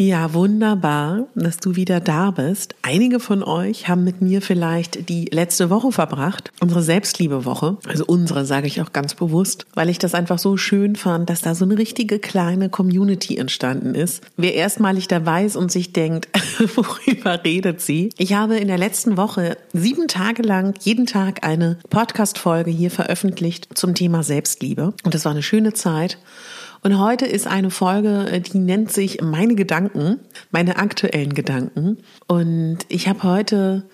Ja, wunderbar, dass du wieder da bist. Einige von euch haben mit mir vielleicht die letzte Woche verbracht, unsere Selbstliebe-Woche. Also unsere sage ich auch ganz bewusst, weil ich das einfach so schön fand, dass da so eine richtige kleine Community entstanden ist. Wer erstmalig dabei ist und sich denkt, worüber redet sie? Ich habe in der letzten Woche sieben Tage lang jeden Tag eine Podcast-Folge hier veröffentlicht zum Thema Selbstliebe. Und das war eine schöne Zeit. Und heute ist eine Folge, äh, die nennt sich Meine Gedanken, meine aktuellen Gedanken. Und ich habe heute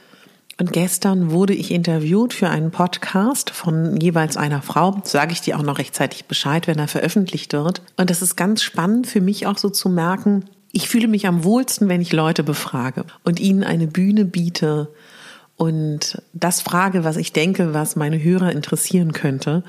und gestern wurde ich interviewt für einen Podcast von jeweils einer Frau. Sage ich dir auch noch rechtzeitig Bescheid, wenn er veröffentlicht wird. Und das ist ganz spannend für mich auch so zu merken, ich fühle mich am wohlsten, wenn ich Leute befrage und ihnen eine Bühne biete und das frage, was ich denke, was meine Hörer interessieren könnte.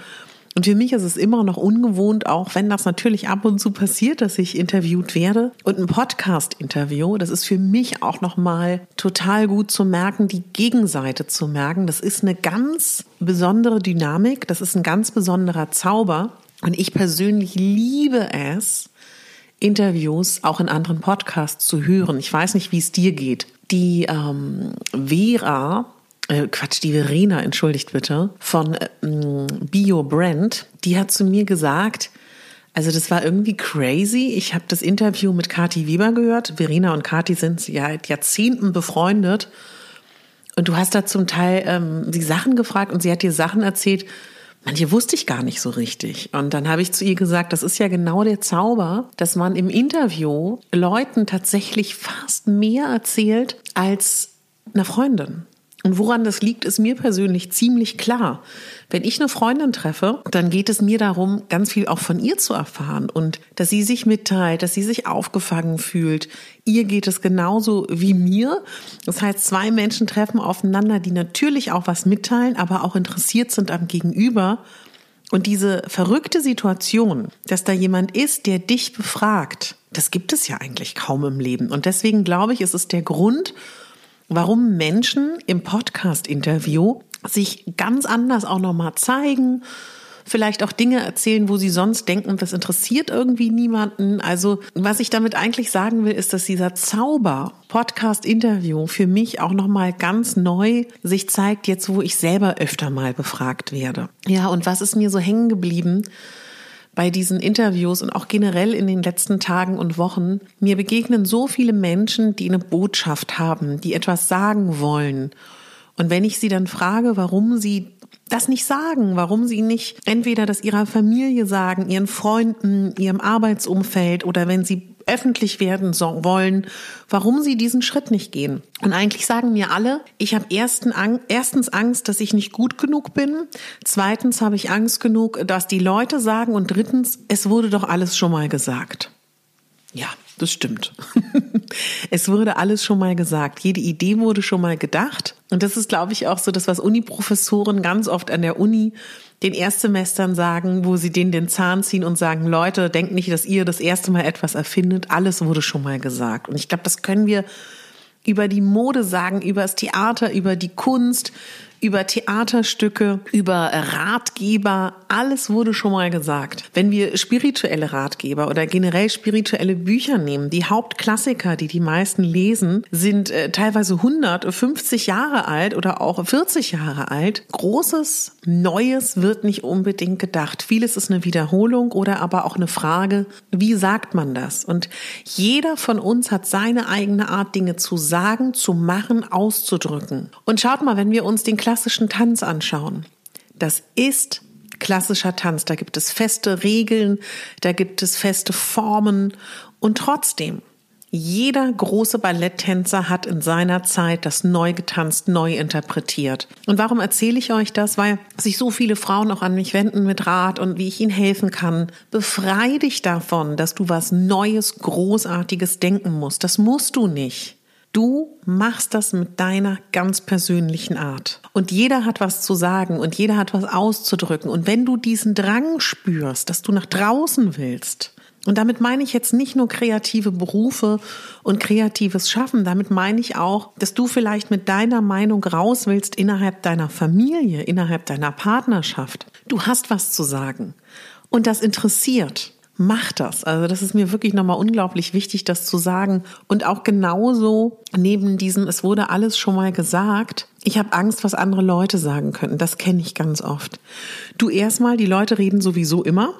Und für mich ist es immer noch ungewohnt, auch wenn das natürlich ab und zu passiert, dass ich interviewt werde. Und ein Podcast-Interview, das ist für mich auch nochmal total gut zu merken, die Gegenseite zu merken. Das ist eine ganz besondere Dynamik, das ist ein ganz besonderer Zauber. Und ich persönlich liebe es, Interviews auch in anderen Podcasts zu hören. Ich weiß nicht, wie es dir geht. Die ähm, Vera, äh, Quatsch, die Verena, entschuldigt bitte, von ähm, Bio Brand, die hat zu mir gesagt, also das war irgendwie crazy. Ich habe das Interview mit Kati Weber gehört. Verena und Kati sind seit Jahrzehnten befreundet. Und du hast da zum Teil ähm, die Sachen gefragt und sie hat dir Sachen erzählt, manche wusste ich gar nicht so richtig. Und dann habe ich zu ihr gesagt, das ist ja genau der Zauber, dass man im Interview Leuten tatsächlich fast mehr erzählt als einer Freundin. Und woran das liegt, ist mir persönlich ziemlich klar. Wenn ich eine Freundin treffe, dann geht es mir darum, ganz viel auch von ihr zu erfahren und dass sie sich mitteilt, dass sie sich aufgefangen fühlt. Ihr geht es genauso wie mir. Das heißt, zwei Menschen treffen aufeinander, die natürlich auch was mitteilen, aber auch interessiert sind am Gegenüber. Und diese verrückte Situation, dass da jemand ist, der dich befragt, das gibt es ja eigentlich kaum im Leben. Und deswegen glaube ich, ist es der Grund, warum Menschen im Podcast-Interview sich ganz anders auch nochmal zeigen, vielleicht auch Dinge erzählen, wo sie sonst denken, das interessiert irgendwie niemanden. Also was ich damit eigentlich sagen will, ist, dass dieser Zauber Podcast-Interview für mich auch nochmal ganz neu sich zeigt, jetzt wo ich selber öfter mal befragt werde. Ja, und was ist mir so hängen geblieben? Bei diesen Interviews und auch generell in den letzten Tagen und Wochen, mir begegnen so viele Menschen, die eine Botschaft haben, die etwas sagen wollen. Und wenn ich sie dann frage, warum sie das nicht sagen, warum sie nicht entweder das ihrer Familie sagen, ihren Freunden, ihrem Arbeitsumfeld oder wenn sie öffentlich werden wollen, warum sie diesen Schritt nicht gehen. Und eigentlich sagen mir alle, ich habe erstens Angst, dass ich nicht gut genug bin, zweitens habe ich Angst genug, dass die Leute sagen und drittens, es wurde doch alles schon mal gesagt. Ja, das stimmt. es wurde alles schon mal gesagt. Jede Idee wurde schon mal gedacht. Und das ist, glaube ich, auch so das, was Uniprofessoren ganz oft an der Uni den Erstsemestern sagen, wo sie denen den Zahn ziehen und sagen, Leute, denkt nicht, dass ihr das erste Mal etwas erfindet. Alles wurde schon mal gesagt. Und ich glaube, das können wir über die Mode sagen, über das Theater, über die Kunst, über Theaterstücke, über Ratgeber, alles wurde schon mal gesagt. Wenn wir spirituelle Ratgeber oder generell spirituelle Bücher nehmen, die Hauptklassiker, die die meisten lesen, sind äh, teilweise 150 Jahre alt oder auch 40 Jahre alt. Großes, Neues wird nicht unbedingt gedacht. Vieles ist eine Wiederholung oder aber auch eine Frage, wie sagt man das? Und jeder von uns hat seine eigene Art, Dinge zu sagen, zu machen, auszudrücken. Und schaut mal, wenn wir uns den klassischen Tanz anschauen. Das ist klassischer Tanz. Da gibt es feste Regeln, da gibt es feste Formen und trotzdem jeder große Balletttänzer hat in seiner Zeit das neu getanzt, neu interpretiert. Und warum erzähle ich euch das? Weil sich so viele Frauen auch an mich wenden mit Rat und wie ich ihnen helfen kann. Befrei dich davon, dass du was Neues, Großartiges denken musst. Das musst du nicht. Du machst das mit deiner ganz persönlichen Art. Und jeder hat was zu sagen und jeder hat was auszudrücken. Und wenn du diesen Drang spürst, dass du nach draußen willst, und damit meine ich jetzt nicht nur kreative Berufe und kreatives Schaffen, damit meine ich auch, dass du vielleicht mit deiner Meinung raus willst innerhalb deiner Familie, innerhalb deiner Partnerschaft. Du hast was zu sagen und das interessiert. Mach das. Also das ist mir wirklich nochmal unglaublich wichtig, das zu sagen. Und auch genauso neben diesem, es wurde alles schon mal gesagt, ich habe Angst, was andere Leute sagen könnten. Das kenne ich ganz oft. Du erstmal, die Leute reden sowieso immer.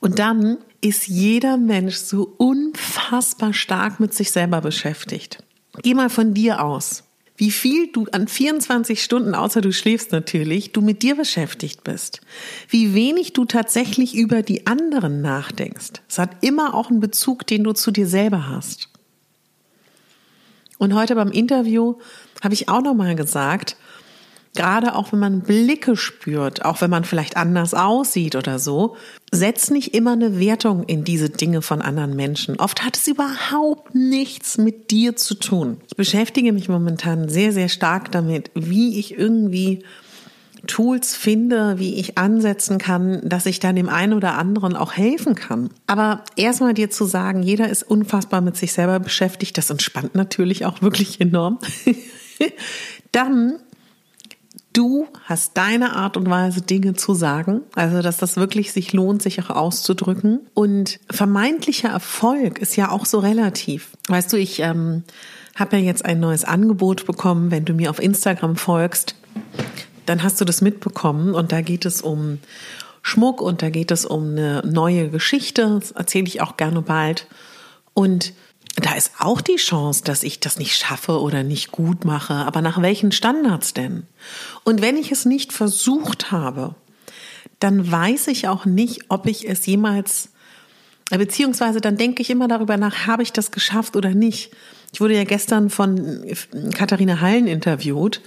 Und dann ist jeder Mensch so unfassbar stark mit sich selber beschäftigt. Geh mal von dir aus. Wie viel du an 24 Stunden, außer du schläfst natürlich, du mit dir beschäftigt bist. Wie wenig du tatsächlich über die anderen nachdenkst. Es hat immer auch einen Bezug, den du zu dir selber hast. Und heute beim Interview habe ich auch nochmal gesagt, Gerade auch wenn man Blicke spürt, auch wenn man vielleicht anders aussieht oder so, setz nicht immer eine Wertung in diese Dinge von anderen Menschen. Oft hat es überhaupt nichts mit dir zu tun. Ich beschäftige mich momentan sehr, sehr stark damit, wie ich irgendwie Tools finde, wie ich ansetzen kann, dass ich dann dem einen oder anderen auch helfen kann. Aber erstmal dir zu sagen, jeder ist unfassbar mit sich selber beschäftigt, das entspannt natürlich auch wirklich enorm. dann Du hast deine Art und Weise, Dinge zu sagen, also dass das wirklich sich lohnt, sich auch auszudrücken. Und vermeintlicher Erfolg ist ja auch so relativ. Weißt du, ich ähm, habe ja jetzt ein neues Angebot bekommen, wenn du mir auf Instagram folgst, dann hast du das mitbekommen und da geht es um Schmuck und da geht es um eine neue Geschichte, das erzähle ich auch gerne bald. Und da ist auch die Chance, dass ich das nicht schaffe oder nicht gut mache. Aber nach welchen Standards denn? Und wenn ich es nicht versucht habe, dann weiß ich auch nicht, ob ich es jemals, beziehungsweise dann denke ich immer darüber nach, habe ich das geschafft oder nicht. Ich wurde ja gestern von Katharina Hallen interviewt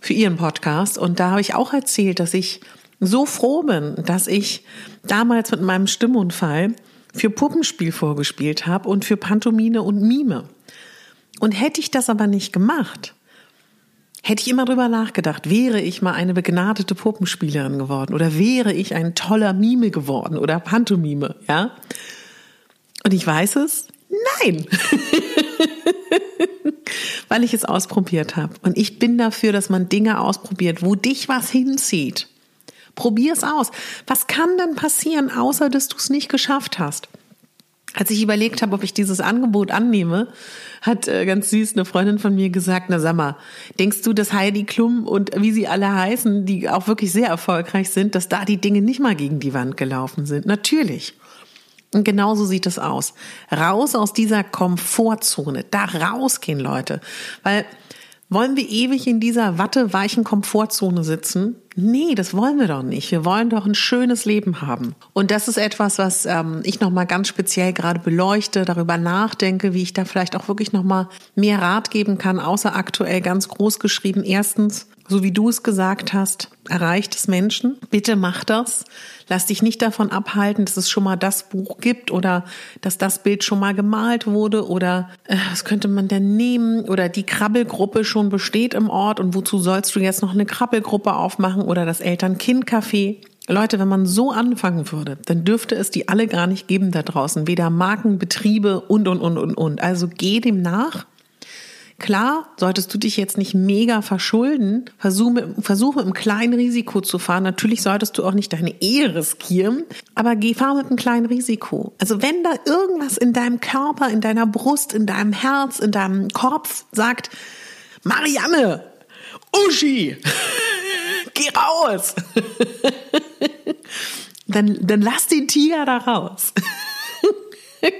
für ihren Podcast und da habe ich auch erzählt, dass ich so froh bin, dass ich damals mit meinem Stimmunfall für Puppenspiel vorgespielt habe und für Pantomime und Mime. Und hätte ich das aber nicht gemacht, hätte ich immer drüber nachgedacht, wäre ich mal eine begnadete Puppenspielerin geworden oder wäre ich ein toller Mime geworden oder Pantomime, ja? Und ich weiß es, nein. Weil ich es ausprobiert habe. Und ich bin dafür, dass man Dinge ausprobiert, wo dich was hinzieht. Probier es aus. Was kann denn passieren, außer dass du es nicht geschafft hast? Als ich überlegt habe, ob ich dieses Angebot annehme, hat äh, ganz süß eine Freundin von mir gesagt, na sag mal, denkst du, dass Heidi Klum und wie sie alle heißen, die auch wirklich sehr erfolgreich sind, dass da die Dinge nicht mal gegen die Wand gelaufen sind? Natürlich. Und genauso sieht es aus. Raus aus dieser Komfortzone. Da rausgehen, Leute. Weil wollen wir ewig in dieser watteweichen Komfortzone sitzen? Nee, das wollen wir doch nicht. Wir wollen doch ein schönes Leben haben. Und das ist etwas, was ähm, ich nochmal ganz speziell gerade beleuchte, darüber nachdenke, wie ich da vielleicht auch wirklich nochmal mehr Rat geben kann, außer aktuell ganz groß geschrieben. Erstens, so wie du es gesagt hast, erreicht es Menschen. Bitte mach das. Lass dich nicht davon abhalten, dass es schon mal das Buch gibt oder dass das Bild schon mal gemalt wurde oder äh, was könnte man denn nehmen oder die Krabbelgruppe schon besteht im Ort und wozu sollst du jetzt noch eine Krabbelgruppe aufmachen oder das Eltern-Kind-Café. Leute, wenn man so anfangen würde, dann dürfte es die alle gar nicht geben da draußen. Weder Marken, Betriebe und, und, und, und, und. Also geh dem nach Klar, solltest du dich jetzt nicht mega verschulden, versuch mit, versuch mit einem kleinen Risiko zu fahren. Natürlich solltest du auch nicht deine Ehe riskieren, aber geh, fahr mit einem kleinen Risiko. Also wenn da irgendwas in deinem Körper, in deiner Brust, in deinem Herz, in deinem Kopf sagt, Marianne, Uschi, geh raus. dann, dann lass den Tiger da raus.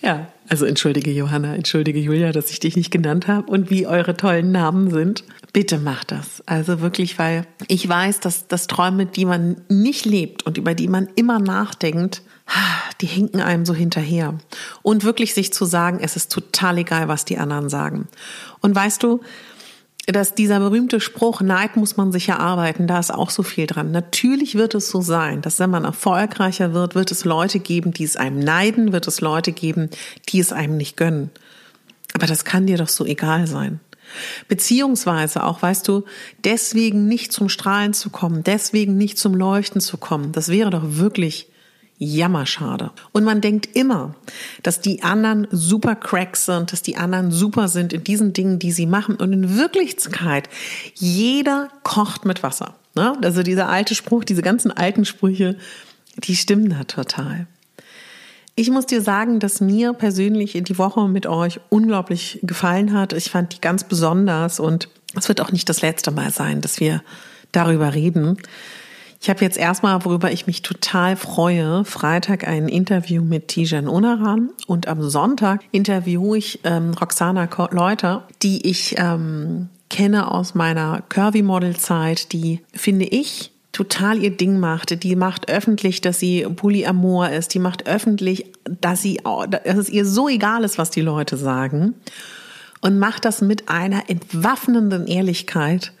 ja, also entschuldige Johanna, entschuldige Julia, dass ich dich nicht genannt habe und wie eure tollen Namen sind. Bitte macht das. Also wirklich, weil ich weiß, dass das Träume, die man nicht lebt und über die man immer nachdenkt, die hinken einem so hinterher. Und wirklich sich zu sagen, es ist total egal, was die anderen sagen. Und weißt du, dass dieser berühmte Spruch, Neid muss man sich erarbeiten, da ist auch so viel dran. Natürlich wird es so sein, dass wenn man erfolgreicher wird, wird es Leute geben, die es einem neiden, wird es Leute geben, die es einem nicht gönnen. Aber das kann dir doch so egal sein. Beziehungsweise auch, weißt du, deswegen nicht zum Strahlen zu kommen, deswegen nicht zum Leuchten zu kommen, das wäre doch wirklich jammerschade. Und man denkt immer, dass die anderen super Cracks sind, dass die anderen super sind in diesen Dingen, die sie machen. Und in Wirklichkeit, jeder kocht mit Wasser. Ne? Also dieser alte Spruch, diese ganzen alten Sprüche, die stimmen da total. Ich muss dir sagen, dass mir persönlich die Woche mit euch unglaublich gefallen hat. Ich fand die ganz besonders und es wird auch nicht das letzte Mal sein, dass wir darüber reden. Ich habe jetzt erstmal, worüber ich mich total freue, Freitag ein Interview mit Tijan Unaran und am Sonntag interviewe ich ähm, Roxana Leuter, die ich ähm, kenne aus meiner Curvy-Model-Zeit, die, finde ich, total ihr Ding macht. Die macht öffentlich, dass sie Polyamor ist. Die macht öffentlich, dass sie, dass es ihr so egal ist, was die Leute sagen. Und macht das mit einer entwaffnenden Ehrlichkeit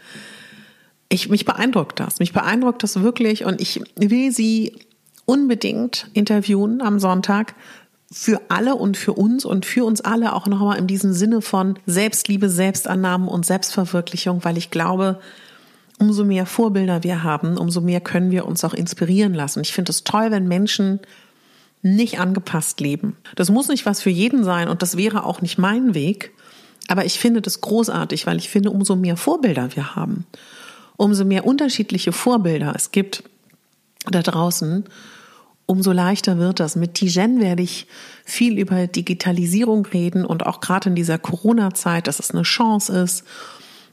ich, mich beeindruckt das. Mich beeindruckt das wirklich und ich will sie unbedingt interviewen am Sonntag für alle und für uns und für uns alle auch nochmal in diesem Sinne von Selbstliebe, Selbstannahme und Selbstverwirklichung, weil ich glaube, umso mehr Vorbilder wir haben, umso mehr können wir uns auch inspirieren lassen. Ich finde es toll, wenn Menschen nicht angepasst leben. Das muss nicht was für jeden sein und das wäre auch nicht mein Weg. Aber ich finde das großartig, weil ich finde, umso mehr Vorbilder wir haben, umso mehr unterschiedliche Vorbilder es gibt da draußen, umso leichter wird das. Mit Tijen werde ich viel über Digitalisierung reden und auch gerade in dieser Corona-Zeit, dass es eine Chance ist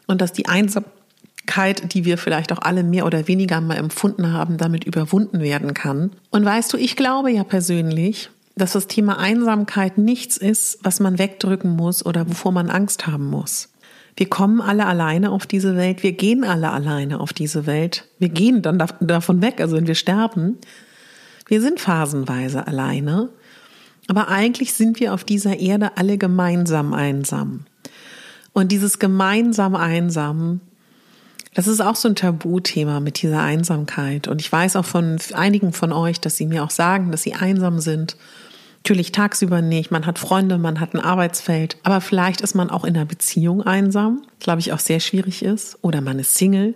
und dass die Einsamkeit, die wir vielleicht auch alle mehr oder weniger mal empfunden haben, damit überwunden werden kann. Und weißt du, ich glaube ja persönlich, dass das Thema Einsamkeit nichts ist, was man wegdrücken muss oder wovor man Angst haben muss. Wir kommen alle alleine auf diese Welt, wir gehen alle alleine auf diese Welt. Wir gehen dann davon weg, also wenn wir sterben. Wir sind phasenweise alleine, aber eigentlich sind wir auf dieser Erde alle gemeinsam einsam. Und dieses gemeinsam einsam, das ist auch so ein Tabuthema mit dieser Einsamkeit. Und ich weiß auch von einigen von euch, dass sie mir auch sagen, dass sie einsam sind Natürlich tagsüber nicht. Man hat Freunde, man hat ein Arbeitsfeld. Aber vielleicht ist man auch in einer Beziehung einsam, glaube ich auch sehr schwierig ist. Oder man ist Single.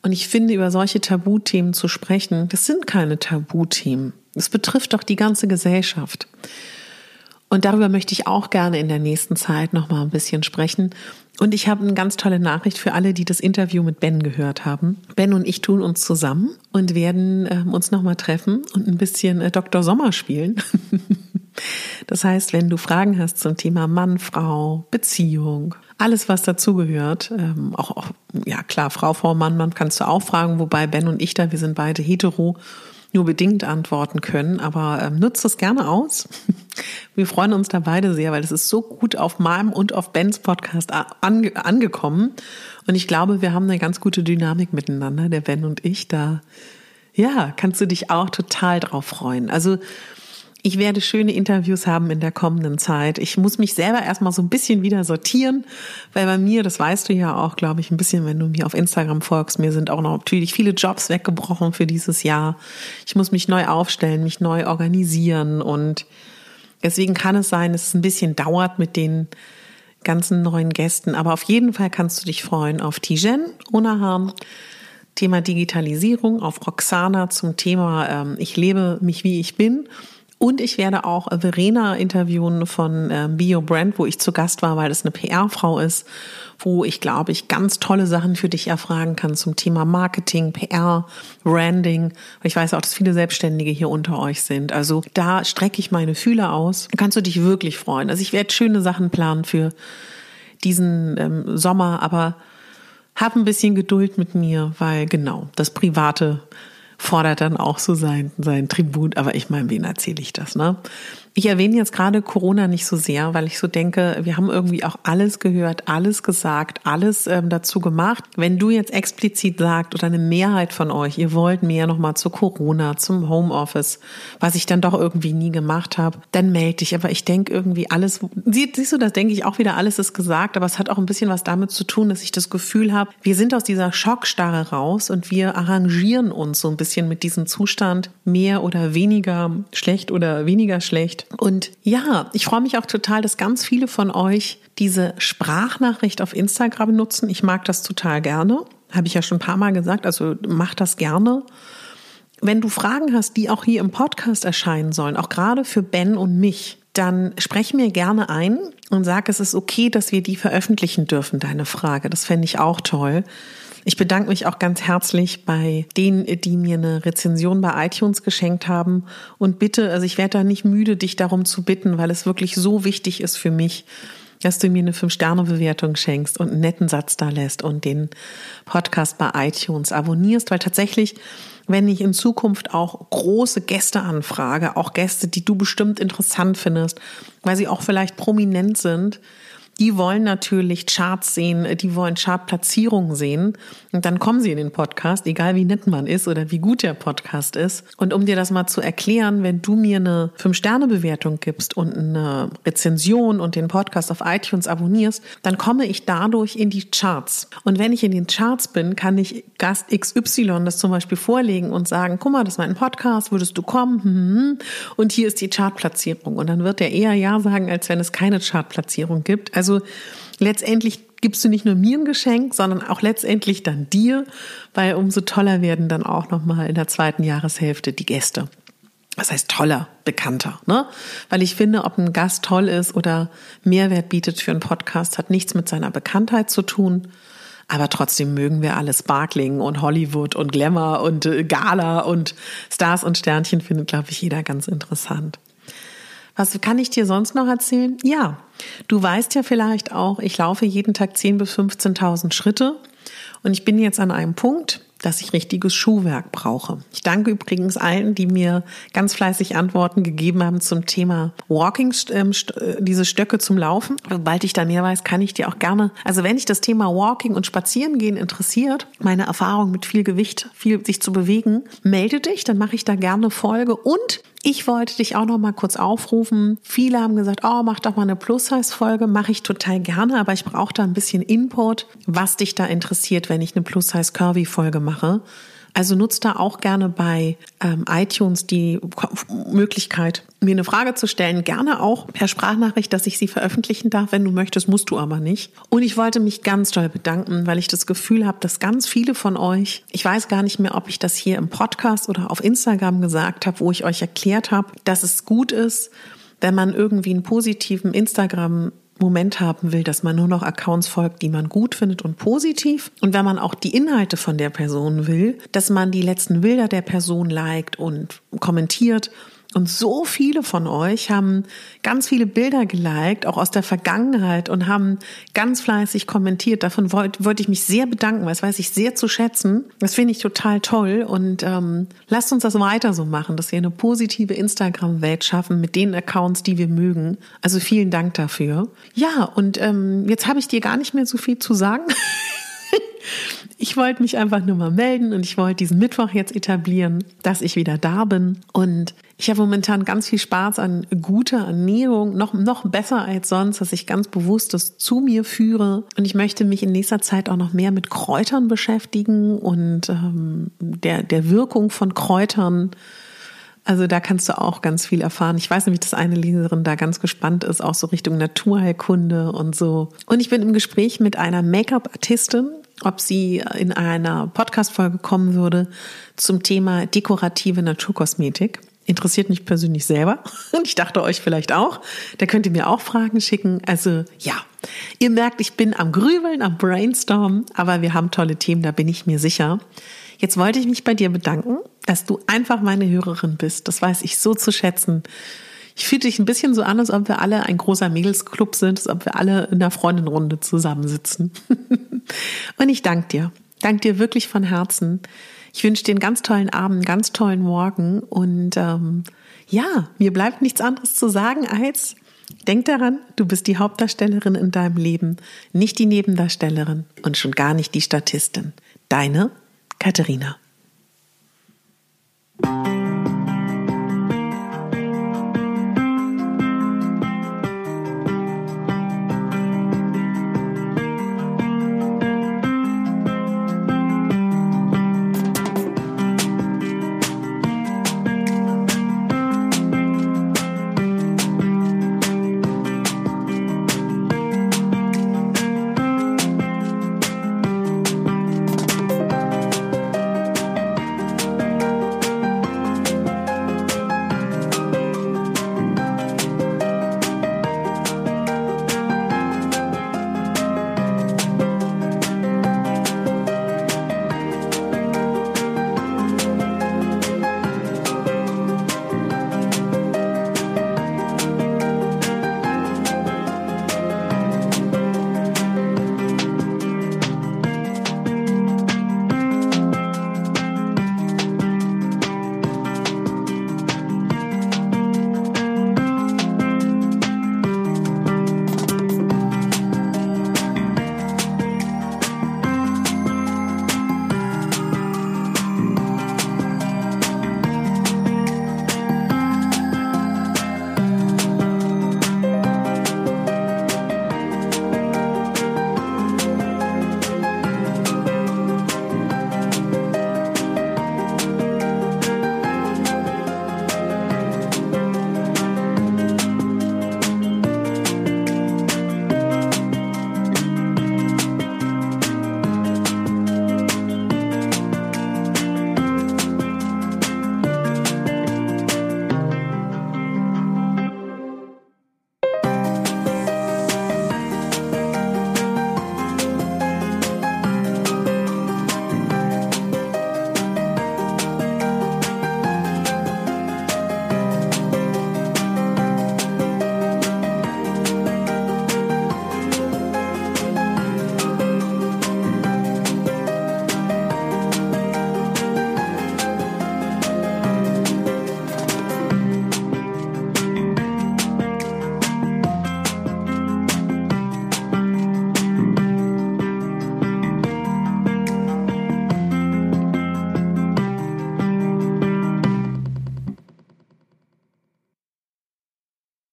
Und ich finde, über solche Tabuthemen zu sprechen, das sind keine Tabuthemen. Das betrifft doch die ganze Gesellschaft. Und darüber möchte ich auch gerne in der nächsten Zeit noch mal ein bisschen sprechen. Und ich habe eine ganz tolle Nachricht für alle, die das Interview mit Ben gehört haben. Ben und ich tun uns zusammen und werden äh, uns noch mal treffen und ein bisschen äh, Dr. Sommer spielen. Das heißt, wenn du Fragen hast zum Thema Mann, Frau, Beziehung, alles, was dazugehört, ähm, auch, auch, ja klar, Frau, Frau, Mann, Mann kannst du auch fragen, wobei Ben und ich da, wir sind beide hetero, nur bedingt antworten können, aber ähm, nutzt das gerne aus. Wir freuen uns da beide sehr, weil es ist so gut auf meinem und auf Bens Podcast ange angekommen. Und ich glaube, wir haben eine ganz gute Dynamik miteinander, der Ben und ich. Da, ja, kannst du dich auch total drauf freuen. Also ich werde schöne Interviews haben in der kommenden Zeit. Ich muss mich selber erstmal so ein bisschen wieder sortieren, weil bei mir, das weißt du ja auch, glaube ich, ein bisschen, wenn du mir auf Instagram folgst, mir sind auch noch natürlich viele Jobs weggebrochen für dieses Jahr. Ich muss mich neu aufstellen, mich neu organisieren und deswegen kann es sein, dass es ein bisschen dauert mit den ganzen neuen Gästen. Aber auf jeden Fall kannst du dich freuen auf Tijen Unahan. Thema Digitalisierung, auf Roxana zum Thema ähm, Ich lebe mich wie ich bin Und ich werde auch Verena interviewen von äh, Bio Brand, wo ich zu Gast war, weil das eine PR-Frau ist, wo ich glaube ich ganz tolle Sachen für dich erfragen kann zum Thema Marketing, PR, Branding. Ich weiß auch, dass viele Selbstständige hier unter euch sind. Also da strecke ich meine Fühler aus. Kannst du dich wirklich freuen. Also ich werde schöne Sachen planen für diesen ähm, Sommer, aber hab ein bisschen Geduld mit mir, weil genau, das Private fordert dann auch so sein, sein Tribut. Aber ich meine, wen erzähle ich das, ne? Ich erwähne jetzt gerade Corona nicht so sehr, weil ich so denke, wir haben irgendwie auch alles gehört, alles gesagt, alles ähm, dazu gemacht. Wenn du jetzt explizit sagst oder eine Mehrheit von euch, ihr wollt mehr nochmal zu Corona, zum Homeoffice, was ich dann doch irgendwie nie gemacht habe, dann melde dich. Aber ich denke irgendwie alles, siehst du, das denke ich auch wieder, alles ist gesagt, aber es hat auch ein bisschen was damit zu tun, dass ich das Gefühl habe, wir sind aus dieser Schockstarre raus und wir arrangieren uns so ein bisschen mit diesem Zustand, mehr oder weniger schlecht oder weniger schlecht und ja, ich freue mich auch total, dass ganz viele von euch diese Sprachnachricht auf Instagram nutzen. Ich mag das total gerne. Habe ich ja schon ein paar Mal gesagt. Also mach das gerne. Wenn du Fragen hast, die auch hier im Podcast erscheinen sollen, auch gerade für Ben und mich, dann sprech mir gerne ein und sag, es ist okay, dass wir die veröffentlichen dürfen, deine Frage. Das fände ich auch toll. Ich bedanke mich auch ganz herzlich bei denen, die mir eine Rezension bei iTunes geschenkt haben. Und bitte, also ich werde da nicht müde, dich darum zu bitten, weil es wirklich so wichtig ist für mich, dass du mir eine Fünf-Sterne-Bewertung schenkst und einen netten Satz da lässt und den Podcast bei iTunes abonnierst, weil tatsächlich, wenn ich in Zukunft auch große Gäste anfrage, auch Gäste, die du bestimmt interessant findest, weil sie auch vielleicht prominent sind, die wollen natürlich Charts sehen, die wollen Chartplatzierungen sehen. Und dann kommen sie in den Podcast, egal wie nett man ist oder wie gut der Podcast ist. Und um dir das mal zu erklären, wenn du mir eine Fünf-Sterne-Bewertung gibst und eine Rezension und den Podcast auf iTunes abonnierst, dann komme ich dadurch in die Charts. Und wenn ich in den Charts bin, kann ich Gast XY das zum Beispiel vorlegen und sagen, guck mal, das ist mein Podcast, würdest du kommen? Hm, hm, hm. Und hier ist die Chartplatzierung. Und dann wird er eher Ja sagen, als wenn es keine Chartplatzierung gibt. Also also letztendlich gibst du nicht nur mir ein Geschenk, sondern auch letztendlich dann dir, weil umso toller werden dann auch nochmal in der zweiten Jahreshälfte die Gäste. Das heißt toller, bekannter, ne? Weil ich finde, ob ein Gast toll ist oder Mehrwert bietet für einen Podcast, hat nichts mit seiner Bekanntheit zu tun. Aber trotzdem mögen wir alles Sparkling und Hollywood und Glamour und äh, Gala und Stars und Sternchen findet, glaube ich, jeder ganz interessant. Was kann ich dir sonst noch erzählen? Ja, du weißt ja vielleicht auch, ich laufe jeden Tag 10.000 bis 15.000 Schritte und ich bin jetzt an einem Punkt, dass ich richtiges Schuhwerk brauche. Ich danke übrigens allen, die mir ganz fleißig Antworten gegeben haben zum Thema Walking, ähm, äh, diese Stöcke zum Laufen. Sobald ich da mehr weiß, kann ich dir auch gerne, also wenn dich das Thema Walking und Spazierengehen interessiert, meine Erfahrung mit viel Gewicht, viel sich zu bewegen, melde dich, dann mache ich da gerne Folge und ich wollte dich auch noch mal kurz aufrufen. Viele haben gesagt, oh, mach doch mal eine Plus-Size-Folge. Mache ich total gerne, aber ich brauche da ein bisschen Input, was dich da interessiert, wenn ich eine Plus-Size-Curvy-Folge mache. Also nutzt da auch gerne bei ähm, iTunes die Möglichkeit, mir eine Frage zu stellen. Gerne auch per Sprachnachricht, dass ich sie veröffentlichen darf. Wenn du möchtest, musst du aber nicht. Und ich wollte mich ganz doll bedanken, weil ich das Gefühl habe, dass ganz viele von euch, ich weiß gar nicht mehr, ob ich das hier im Podcast oder auf Instagram gesagt habe, wo ich euch erklärt habe, dass es gut ist, wenn man irgendwie einen positiven Instagram Moment haben will, dass man nur noch Accounts folgt, die man gut findet und positiv. Und wenn man auch die Inhalte von der Person will, dass man die letzten Bilder der Person liked und kommentiert und so viele von euch haben ganz viele Bilder geliked, auch aus der Vergangenheit und haben ganz fleißig kommentiert. Davon wollte, wollte ich mich sehr bedanken, weil das weiß ich sehr zu schätzen. Das finde ich total toll und ähm, lasst uns das weiter so machen, dass wir eine positive Instagram-Welt schaffen mit den Accounts, die wir mögen. Also vielen Dank dafür. Ja, und ähm, jetzt habe ich dir gar nicht mehr so viel zu sagen. Ich wollte mich einfach nur mal melden und ich wollte diesen Mittwoch jetzt etablieren, dass ich wieder da bin. Und ich habe momentan ganz viel Spaß an guter Ernährung, noch, noch besser als sonst, dass ich ganz bewusst das zu mir führe. Und ich möchte mich in nächster Zeit auch noch mehr mit Kräutern beschäftigen und ähm, der, der Wirkung von Kräutern. Also da kannst du auch ganz viel erfahren. Ich weiß nämlich, dass eine Leserin da ganz gespannt ist, auch so Richtung Naturheilkunde und so. Und ich bin im Gespräch mit einer Make-up-Artistin, ob sie in einer Podcast-Folge kommen würde zum Thema dekorative Naturkosmetik. Interessiert mich persönlich selber und ich dachte euch vielleicht auch. Da könnt ihr mir auch Fragen schicken. Also ja, ihr merkt, ich bin am Grübeln, am Brainstormen, aber wir haben tolle Themen, da bin ich mir sicher. Jetzt wollte ich mich bei dir bedanken, dass du einfach meine Hörerin bist. Das weiß ich so zu schätzen. Ich fühle dich ein bisschen so an, als ob wir alle ein großer Mädelsclub sind, als ob wir alle in einer Freundenrunde zusammensitzen. und ich danke dir. Danke dir wirklich von Herzen. Ich wünsche dir einen ganz tollen Abend, einen ganz tollen Morgen und ähm, ja, mir bleibt nichts anderes zu sagen als Denk daran, du bist die Hauptdarstellerin in deinem Leben, nicht die Nebendarstellerin und schon gar nicht die Statistin. Deine Katharina.